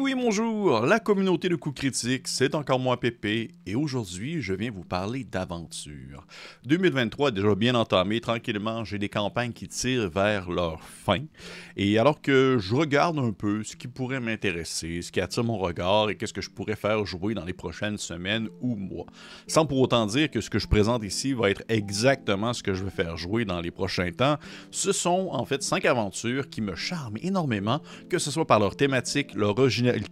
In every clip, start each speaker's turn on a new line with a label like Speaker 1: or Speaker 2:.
Speaker 1: oui, bonjour! La communauté de coups critiques, c'est encore moi Pépé, et aujourd'hui, je viens vous parler d'aventure. 2023 est déjà bien entamé, tranquillement, j'ai des campagnes qui tirent vers leur fin, et alors que je regarde un peu ce qui pourrait m'intéresser, ce qui attire mon regard, et qu'est-ce que je pourrais faire jouer dans les prochaines semaines ou mois. Sans pour autant dire que ce que je présente ici va être exactement ce que je vais faire jouer dans les prochains temps, ce sont en fait cinq aventures qui me charment énormément, que ce soit par leur thématique, leur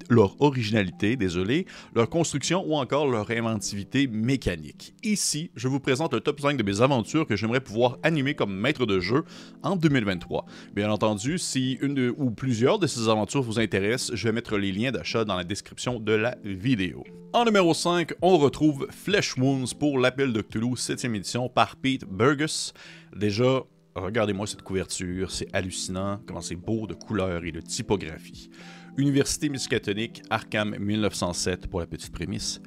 Speaker 1: leur originalité, désolé, leur construction ou encore leur inventivité mécanique. Ici, je vous présente le top 5 de mes aventures que j'aimerais pouvoir animer comme maître de jeu en 2023. Bien entendu, si une ou plusieurs de ces aventures vous intéressent, je vais mettre les liens d'achat dans la description de la vidéo. En numéro 5, on retrouve Flesh Wounds pour l'appel de Cthulhu 7e édition par Pete Burgess. Déjà, regardez-moi cette couverture, c'est hallucinant, comment c'est beau de couleurs et de typographie. Université Muscatonique, Arkham 1907 pour la petite prémisse.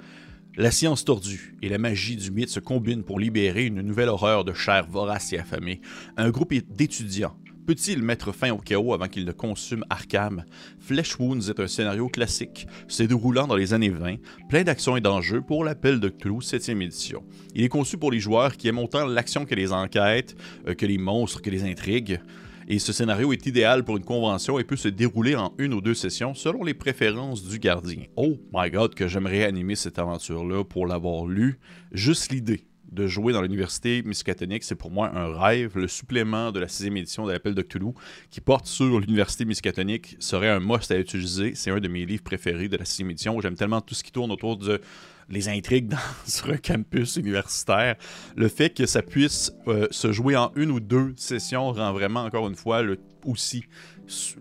Speaker 1: La science tordue et la magie du mythe se combinent pour libérer une nouvelle horreur de chair vorace et affamée. Un groupe d'étudiants peut-il mettre fin au chaos avant qu'il ne consume Arkham? Flesh Wounds est un scénario classique, se déroulant dans les années 20, plein d'actions et d'enjeux pour l'appel de Cthulhu 7e édition. Il est conçu pour les joueurs qui aiment autant l'action que les enquêtes, euh, que les monstres, que les intrigues. Et ce scénario est idéal pour une convention et peut se dérouler en une ou deux sessions selon les préférences du gardien. Oh my god, que j'aimerais animer cette aventure-là pour l'avoir lu. Juste l'idée de jouer dans l'université Miskatonic, c'est pour moi un rêve. Le supplément de la sixième édition de l'appel de Cthulhu qui porte sur l'université Miskatonic serait un must à utiliser. C'est un de mes livres préférés de la sixième édition. J'aime tellement tout ce qui tourne autour de les intrigues dans, sur un campus universitaire. Le fait que ça puisse euh, se jouer en une ou deux sessions rend vraiment, encore une fois, le, aussi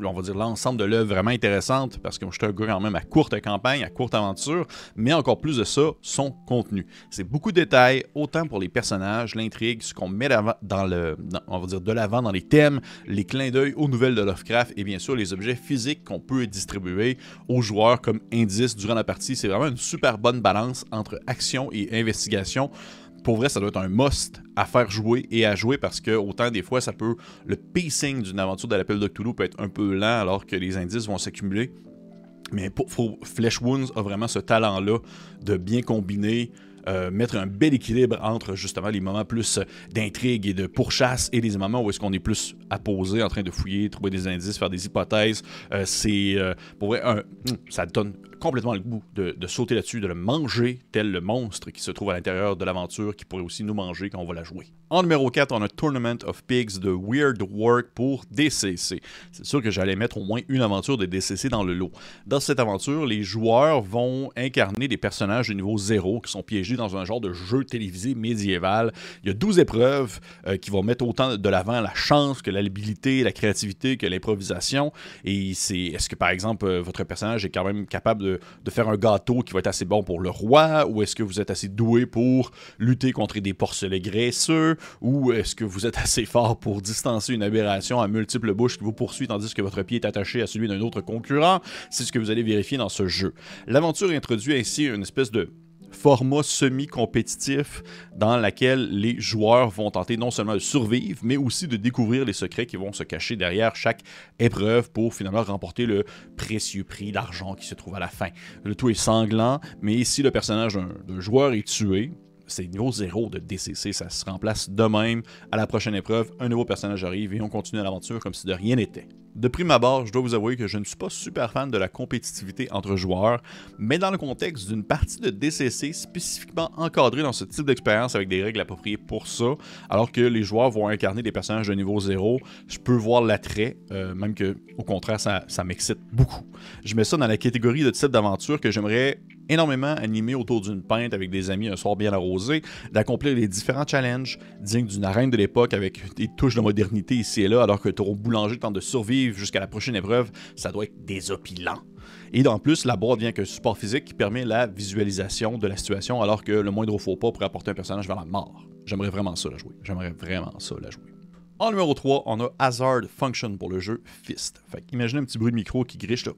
Speaker 1: on va dire l'ensemble de l'œuvre vraiment intéressante parce que je suis un gars quand même à courte campagne, à courte aventure, mais encore plus de ça, son contenu. C'est beaucoup de détails, autant pour les personnages, l'intrigue, ce qu'on met dans le, de l'avant dans les thèmes, les clins d'œil aux nouvelles de Lovecraft et bien sûr les objets physiques qu'on peut distribuer aux joueurs comme indice durant la partie. C'est vraiment une super bonne balance entre action et investigation pour vrai, ça doit être un must à faire jouer et à jouer parce que autant des fois, ça peut. Le pacing d'une aventure de l'appel de Cthulhu peut être un peu lent alors que les indices vont s'accumuler. Mais Flesh Wounds a vraiment ce talent-là de bien combiner euh, mettre un bel équilibre entre justement les moments plus d'intrigue et de pourchasse et les moments où est-ce qu'on est plus apposé en train de fouiller, trouver des indices, faire des hypothèses. Euh, c'est euh, hmm, ça donne complètement le goût de, de sauter là-dessus, de le manger tel le monstre qui se trouve à l'intérieur de l'aventure qui pourrait aussi nous manger quand on va la jouer. En numéro 4, on a Tournament of Pigs de Weird Work pour DCC. C'est sûr que j'allais mettre au moins une aventure de DCC dans le lot. Dans cette aventure, les joueurs vont incarner des personnages de niveau 0 qui sont piégés dans un genre de jeu télévisé médiéval. Il y a 12 épreuves euh, qui vont mettre autant de l'avant la chance que l'habilité, la créativité, que l'improvisation. Et c'est est-ce que par exemple euh, votre personnage est quand même capable de, de, faire un gâteau qui va être assez bon pour le roi? Ou est-ce que vous êtes assez doué pour lutter contre des porcelets graisseux? Ou est-ce que vous êtes assez fort pour distancer une aberration à multiples bouches qui vous poursuit tandis que votre pied est attaché à celui d'un autre concurrent? C'est ce que vous allez vérifier dans ce jeu. L'aventure introduit ainsi une espèce de format semi-compétitif dans lequel les joueurs vont tenter non seulement de survivre, mais aussi de découvrir les secrets qui vont se cacher derrière chaque épreuve pour finalement remporter le précieux prix d'argent qui se trouve à la fin. Le tout est sanglant, mais si le personnage d'un joueur est tué, c'est niveau 0 de DCC, ça se remplace de même. À la prochaine épreuve, un nouveau personnage arrive et on continue l'aventure comme si de rien n'était. De prime abord, je dois vous avouer que je ne suis pas super fan de la compétitivité entre joueurs, mais dans le contexte d'une partie de DCC spécifiquement encadrée dans ce type d'expérience avec des règles appropriées pour ça, alors que les joueurs vont incarner des personnages de niveau 0, je peux voir l'attrait, euh, même que au contraire, ça, m'excite beaucoup. Je mets ça dans la catégorie de type d'aventure que j'aimerais énormément animé autour d'une pinte avec des amis un soir bien arrosé, d'accomplir les différents challenges dignes d'une arène de l'époque avec des touches de modernité ici et là, alors que ton boulanger tente de survivre jusqu'à la prochaine épreuve, ça doit être désopilant. Et en plus, la boîte vient qu'un support physique qui permet la visualisation de la situation, alors que le moindre faux pas pourrait apporter un personnage vers la mort. J'aimerais vraiment ça la jouer. J'aimerais vraiment ça la jouer. En numéro 3, on a Hazard Function pour le jeu Fist. Fait imaginez un petit bruit de micro qui griche là.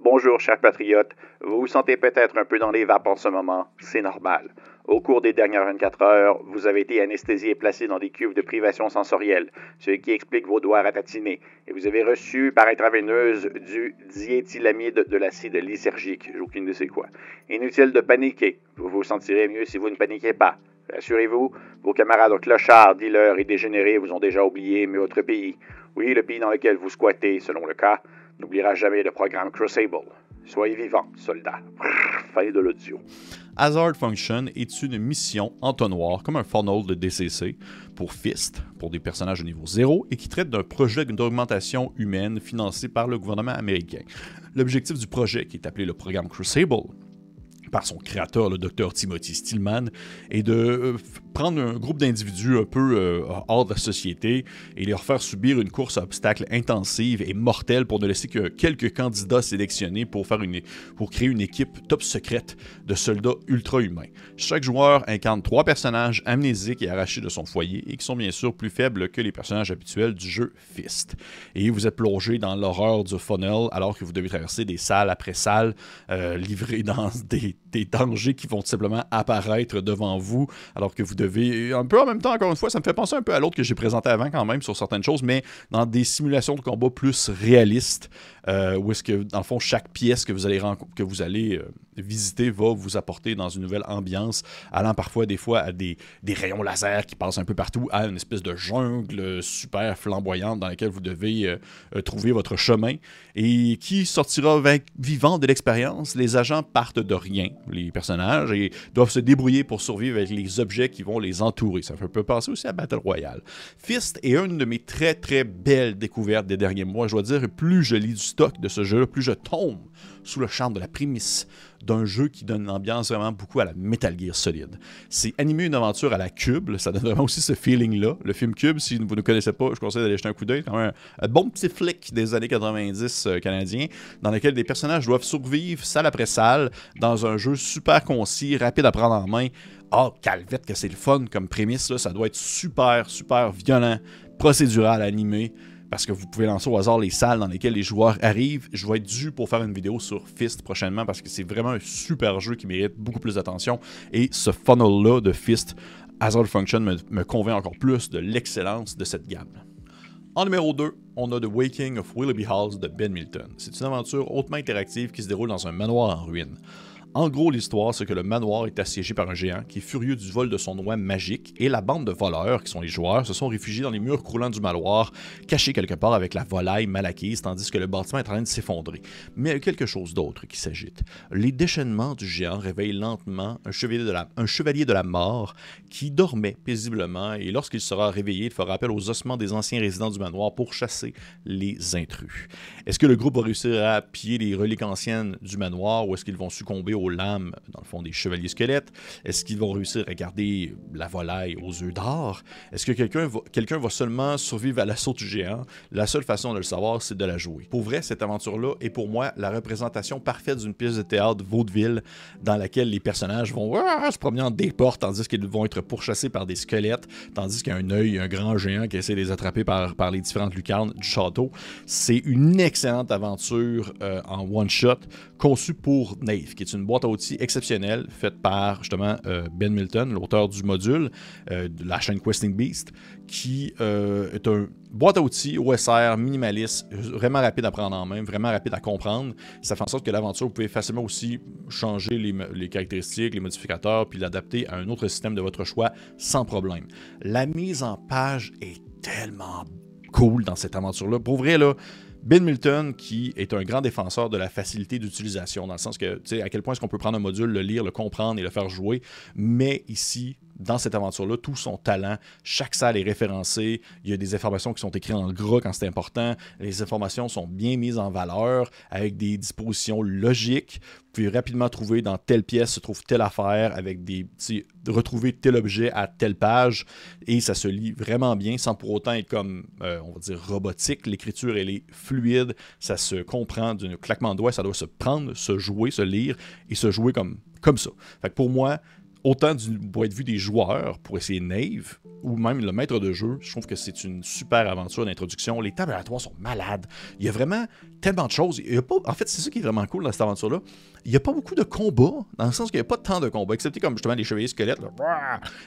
Speaker 2: Bonjour, chers patriotes. Vous vous sentez peut-être un peu dans les vapes en ce moment. C'est normal. Au cours des dernières 24 heures, vous avez été anesthésié et placé dans des cuves de privation sensorielle, ce qui explique vos doigts ratatinés. Et vous avez reçu par intraveineuse du diéthylamide de l'acide lysergique. J'ai aucune idée c'est quoi. Inutile de paniquer. Vous vous sentirez mieux si vous ne paniquez pas. Rassurez-vous, vos camarades clochards, dealers et dégénérés vous ont déjà oublié, mais votre pays, oui, le pays dans lequel vous squattez, selon le cas, n'oubliera jamais le programme Crucible. Soyez vivants, soldats. Fin de l'audio.
Speaker 1: Hazard Function est une mission entonnoir, comme un funnel de DCC, pour Fist, pour des personnages de niveau 0, et qui traite d'un projet d'augmentation humaine financé par le gouvernement américain. L'objectif du projet, qui est appelé le programme Crucible, par son créateur, le docteur Timothy Stillman, et de euh, prendre un groupe d'individus un peu euh, hors de la société et leur faire subir une course à obstacles intensive et mortelle pour ne laisser que quelques candidats sélectionnés pour, faire une, pour créer une équipe top secrète de soldats ultra-humains. Chaque joueur incarne trois personnages amnésiques et arrachés de son foyer et qui sont bien sûr plus faibles que les personnages habituels du jeu Fist. Et vous êtes plongé dans l'horreur du funnel alors que vous devez traverser des salles après salles, euh, livrées dans des des dangers qui vont simplement apparaître devant vous, alors que vous devez, un peu en même temps, encore une fois, ça me fait penser un peu à l'autre que j'ai présenté avant quand même sur certaines choses, mais dans des simulations de combat plus réalistes, euh, où est-ce que, dans le fond, chaque pièce que vous allez, que vous allez euh, visiter va vous apporter dans une nouvelle ambiance, allant parfois, des fois, à des, des, rayons laser qui passent un peu partout, à une espèce de jungle super flamboyante dans laquelle vous devez euh, trouver votre chemin, et qui sortira vivant de l'expérience. Les agents partent de rien, les personnages, et doivent se débrouiller pour survivre avec les objets qui vont les entourer. Ça fait un peu penser aussi à Battle Royale. Fist est une de mes très, très belles découvertes des derniers mois. Je dois dire, plus je lis du de ce jeu-là, plus je tombe sous le charme de la prémisse d'un jeu qui donne une ambiance vraiment beaucoup à la Metal Gear Solid. C'est animer une aventure à la Cube, ça donne vraiment aussi ce feeling-là. Le film Cube, si vous ne connaissez pas, je conseille d'aller jeter un coup d'œil. C'est un, un, bon petit flic des années 90 euh, canadiens, dans lequel des personnages doivent survivre salle après salle dans un jeu super concis, rapide à prendre en main. Oh, calvette que c'est le fun comme prémisse, là. ça doit être super, super violent, procédural, animé parce que vous pouvez lancer au hasard les salles dans lesquelles les joueurs arrivent. Je vais être dû pour faire une vidéo sur Fist prochainement parce que c'est vraiment un super jeu qui mérite beaucoup plus d'attention. Et ce funnel-là de Fist, Hazard Function, me, me convainc encore plus de l'excellence de cette gamme. En numéro 2, on a The Waking of Willoughby Halls de Ben Milton. C'est une aventure hautement interactive qui se déroule dans un manoir en ruine. En gros, l'histoire, c'est que le manoir est assiégé par un géant qui est furieux du vol de son noix magique et la bande de voleurs, qui sont les joueurs, se sont réfugiés dans les murs croulants du manoir, cachés quelque part avec la volaille mal acquise, tandis que le bâtiment est en train de s'effondrer. Mais il y a quelque chose d'autre qui s'agite. Les déchaînements du géant réveillent lentement un chevalier, de la, un chevalier de la mort qui dormait paisiblement et lorsqu'il sera réveillé, il fera appel aux ossements des anciens résidents du manoir pour chasser les intrus. Est-ce que le groupe va réussir à piller les reliques anciennes du manoir ou est-ce qu'ils vont succomber aux dans le fond, des chevaliers squelettes? Est-ce qu'ils vont réussir à garder la volaille aux œufs d'or? Est-ce que quelqu'un va, quelqu'un va seulement survivre à l'assaut du géant? La seule façon de le savoir, c'est de la jouer. Pour vrai, cette aventure-là est pour moi la représentation parfaite d'une pièce de théâtre vaudeville dans laquelle les personnages vont se promener en des portes tandis qu'ils vont être pourchassés par des squelettes, tandis qu'il y a un œil, un grand géant qui essaie de les attraper par, par les différentes lucarnes du château. C'est une excellente aventure euh, en one-shot conçue pour Nave, qui est une boîte à outils exceptionnelle faite par justement euh, Ben Milton, l'auteur du module euh, de la chaîne Questing Beast, qui euh, est un boîte à outils OSR minimaliste, vraiment rapide à prendre en main, vraiment rapide à comprendre. Ça fait en sorte que l'aventure, vous pouvez facilement aussi changer les, les caractéristiques, les modificateurs, puis l'adapter à un autre système de votre choix sans problème. La mise en page est tellement cool dans cette aventure-là. Pour vrai, là, Ben Milton, qui est un grand défenseur de la facilité d'utilisation, dans le sens que, tu sais, à quel point est-ce qu'on peut prendre un module, le lire, le comprendre et le faire jouer, mais ici, dans cette aventure-là, tout son talent. Chaque salle est référencée. Il y a des informations qui sont écrites en gras quand c'est important. Les informations sont bien mises en valeur avec des dispositions logiques. Vous pouvez rapidement trouver dans telle pièce se trouve telle affaire avec des petits retrouver tel objet à telle page et ça se lit vraiment bien sans pour autant être comme euh, on va dire robotique. L'écriture elle est fluide, ça se comprend d'un claquement de doigts, ça doit se prendre, se jouer, se lire et se jouer comme comme ça. Fait que pour moi, autant du point de vue des joueurs pour essayer Nave, ou même le maître de jeu, je trouve que c'est une super aventure d'introduction. Les tables aléatoires sont malades. Il y a vraiment tellement de choses. Il y a en fait, c'est ça qui est vraiment cool dans cette aventure-là. Il n'y a pas beaucoup de combats, dans le sens qu'il n'y a pas tant de combats, excepté comme justement les chevaliers squelettes,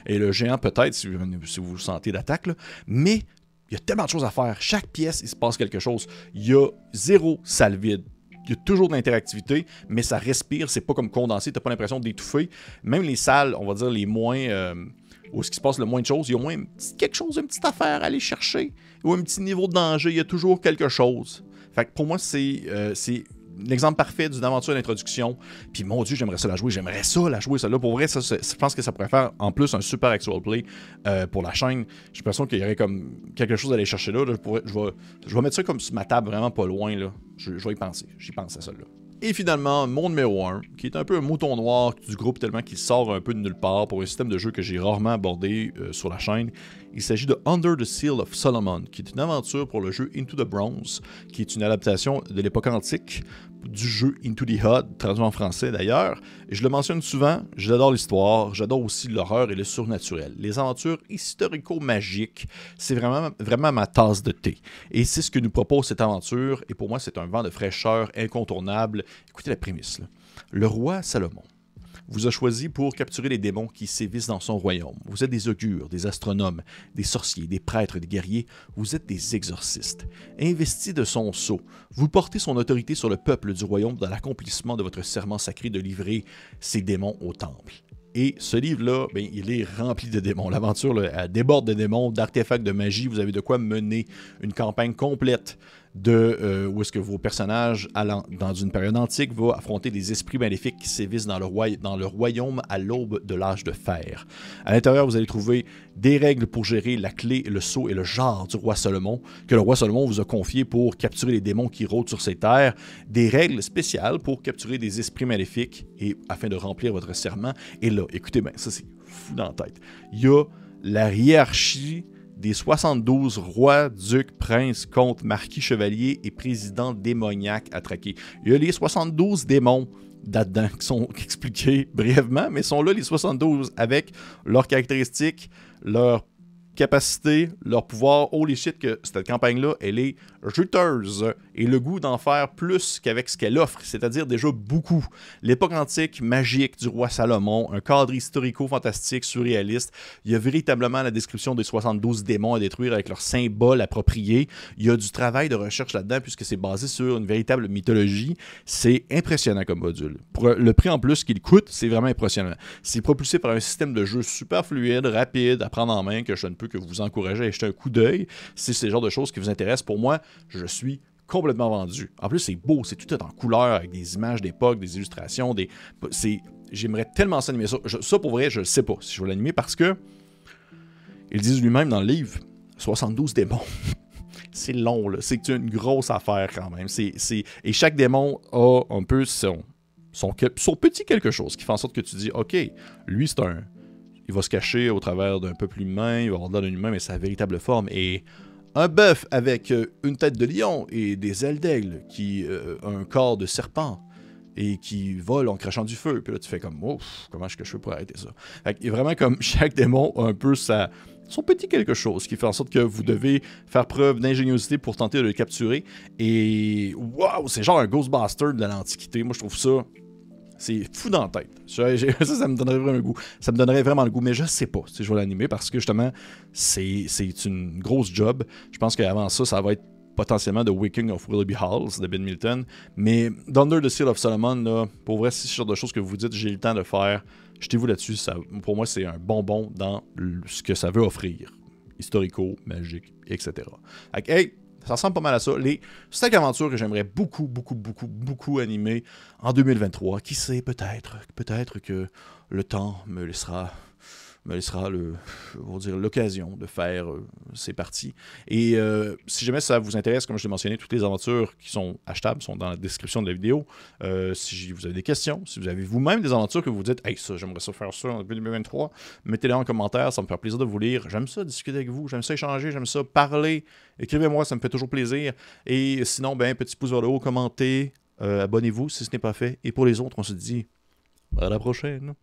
Speaker 1: et le géant peut-être, si, si vous sentez d'attaque, mais il y a tellement de choses à faire. Chaque pièce, il se passe quelque chose. Il y a zéro salle vide il y a toujours de l'interactivité, mais ça respire, c'est pas comme condensé, t'as pas l'impression d'étouffer. Même les salles, on va dire les moins. Euh, où ce qui se passe le moins de choses, il y a au moins quelque chose, une petite affaire à aller chercher, ou un petit niveau de danger, il y a toujours quelque chose. Fait pour moi, c'est euh, l'exemple parfait d'une aventure d'introduction. Puis mon Dieu, j'aimerais ça la jouer. J'aimerais ça la jouer, celle-là. Pour vrai, ça, je pense que ça pourrait faire en plus un super actual play euh, pour la chaîne. J'ai l'impression qu'il y aurait comme quelque chose à aller chercher là. Je, vais, mettre ça comme sur ma table vraiment pas loin. Là. Je, je vais y penser. J'y pense à celle-là. Et finalement, mon numéro 1, qui est un peu un mouton noir du groupe tellement qu'il sort un peu de nulle part pour un système de jeu que j'ai rarement abordé euh, sur la chaîne. Il s'agit de Under the Seal of Solomon, qui est une aventure pour le jeu Into the Bronze, qui est une adaptation de l'époque antique du jeu Into the Hud, traduit en français d'ailleurs. Je le mentionne souvent, j'adore l'histoire, j'adore aussi l'horreur et le surnaturel. Les aventures historico-magiques, c'est vraiment, vraiment ma tasse de thé. Et c'est ce que nous propose cette aventure, et pour moi c'est un vent de fraîcheur incontournable Écoutez la prémisse. Le roi Salomon vous a choisi pour capturer les démons qui sévissent dans son royaume. Vous êtes des augures, des astronomes, des sorciers, des prêtres, des guerriers. Vous êtes des exorcistes. Investis de son sceau, vous portez son autorité sur le peuple du royaume dans l'accomplissement de votre serment sacré de livrer ces démons au temple. Et ce livre-là, ben, il est rempli de démons. L'aventure déborde de démons, d'artefacts de magie. Vous avez de quoi mener une campagne complète de euh, où est-ce que vos personnages, allant dans une période antique, vont affronter des esprits maléfiques qui sévissent dans le, royaume à l'aube de l'âge de fer. À l'intérieur, vous allez trouver des règles pour gérer la clé, le sceau et le genre du roi Salomon, que le roi Salomon vous a confié pour capturer les démons qui rôdent sur ces terres, des règles spéciales pour capturer des esprits maléfiques et afin de remplir votre serment. Et là, écoutez bien, ça c'est fou dans la tête. Il y a la hiérarchie des 72 rois, ducs, princes, comtes, marquis, chevaliers et présidents démoniaques à traquer. Il y a les 72 démons là-dedans qui sont expliqués brièvement, mais sont là les 72 avec leurs caractéristiques, leurs capacité, leur pouvoir, holy shit, que cette campagne-là, elle est juteuse et le goût d'en faire plus qu'avec ce qu'elle offre, c'est-à-dire déjà beaucoup. L'époque antique magique du roi Salomon, un cadre historico-fantastique, surréaliste. Il y a véritablement la description des 72 démons à détruire avec leurs symboles appropriés. Il y a du travail de recherche là-dedans puisque c'est basé sur une véritable mythologie. C'est impressionnant comme module. Le prix en plus qu'il coûte, c'est vraiment impressionnant. C'est propulsé par un système de jeu super fluide, rapide, à prendre en main, que je ne que vous encourager à jeter un coup d'œil. Si c'est le genre de choses qui vous intéressent, pour moi, je suis complètement vendu. En plus, c'est beau, c'est tout en couleur, avec des images d'époque, des illustrations, des. C'est. J'aimerais tellement ça animer ça. ça, pour vrai, je ne sais pas si je vais l'animer parce que. Ils disent lui-même dans le livre 72 démons. c'est long, là. C'est une grosse affaire quand même. Et chaque démon a un peu son, son, son petit quelque chose qui fait en sorte que tu dis OK, lui, c'est un il va se cacher au travers d'un peuple humain, il va avoir l'air d'un humain, mais sa véritable forme. Et un bœuf avec euh, une tête de lion et des ailes d'aigle, qui euh, a un corps de serpent et qui vole en crachant du feu. Puis là, tu fais comme, ouf, comment est-ce que je fais pour arrêter ça? Y a vraiment comme chaque démon a un peu sa, son petit quelque chose qui fait en sorte que vous devez faire preuve d'ingéniosité pour tenter de le capturer. Et waouh, c'est genre un Ghostbuster de l'Antiquité. Moi, je trouve ça c'est fou dans la tête. Ça, ça, me donnerait vraiment le goût. Ça me donnerait vraiment le goût, mais je sais pas si je vais l'animer parce que justement, c'est une grosse job. Je pense qu'avant ça, ça va être potentiellement The Waking of Willoughby Halls de Ben Milton. Mais Thunder the Seal of Solomon, là, pour vrai, c'est ce genre de choses que vous dites, j'ai le temps de faire. Jetez-vous là-dessus. Pour moi, c'est un bonbon dans ce que ça veut offrir. Historico, magique, etc. hey, ça ressemble pas mal à ça. Les cinq aventures que j'aimerais beaucoup, beaucoup, beaucoup, beaucoup animer en 2023. Qui sait, peut-être, peut-être que le temps me laissera me laissera le, dire, l'occasion de faire euh, ces parties. Et euh, si jamais ça vous intéresse, comme je l'ai mentionné, toutes les aventures qui sont achetables sont dans la description de la vidéo. Euh, si vous avez des questions, si vous avez vous-même des aventures que vous dites, hey, ça, j'aimerais ça faire ça en 2023, mettez-les en commentaire, ça me fait plaisir de vous lire. J'aime ça discuter avec vous, j'aime ça échanger, j'aime ça parler. Écrivez-moi, ça me fait toujours plaisir. Et sinon, ben, petit pouce vers le haut, commentez, abonnez-vous si ce n'est pas fait. Et pour les autres, on se dit à la prochaine.